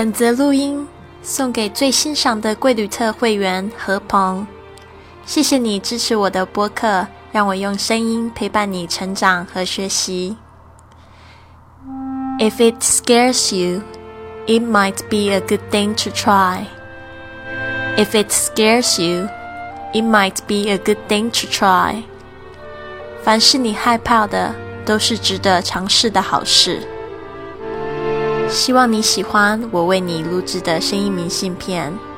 本则录音送给最欣赏的贵旅特会员何鹏，谢谢你支持我的播客，让我用声音陪伴你成长和学习。If it scares you, it might be a good thing to try. If it scares you, it might be a good thing to try. 凡是你害怕的，都是值得尝试的好事。希望你喜欢我为你录制的声音明信片。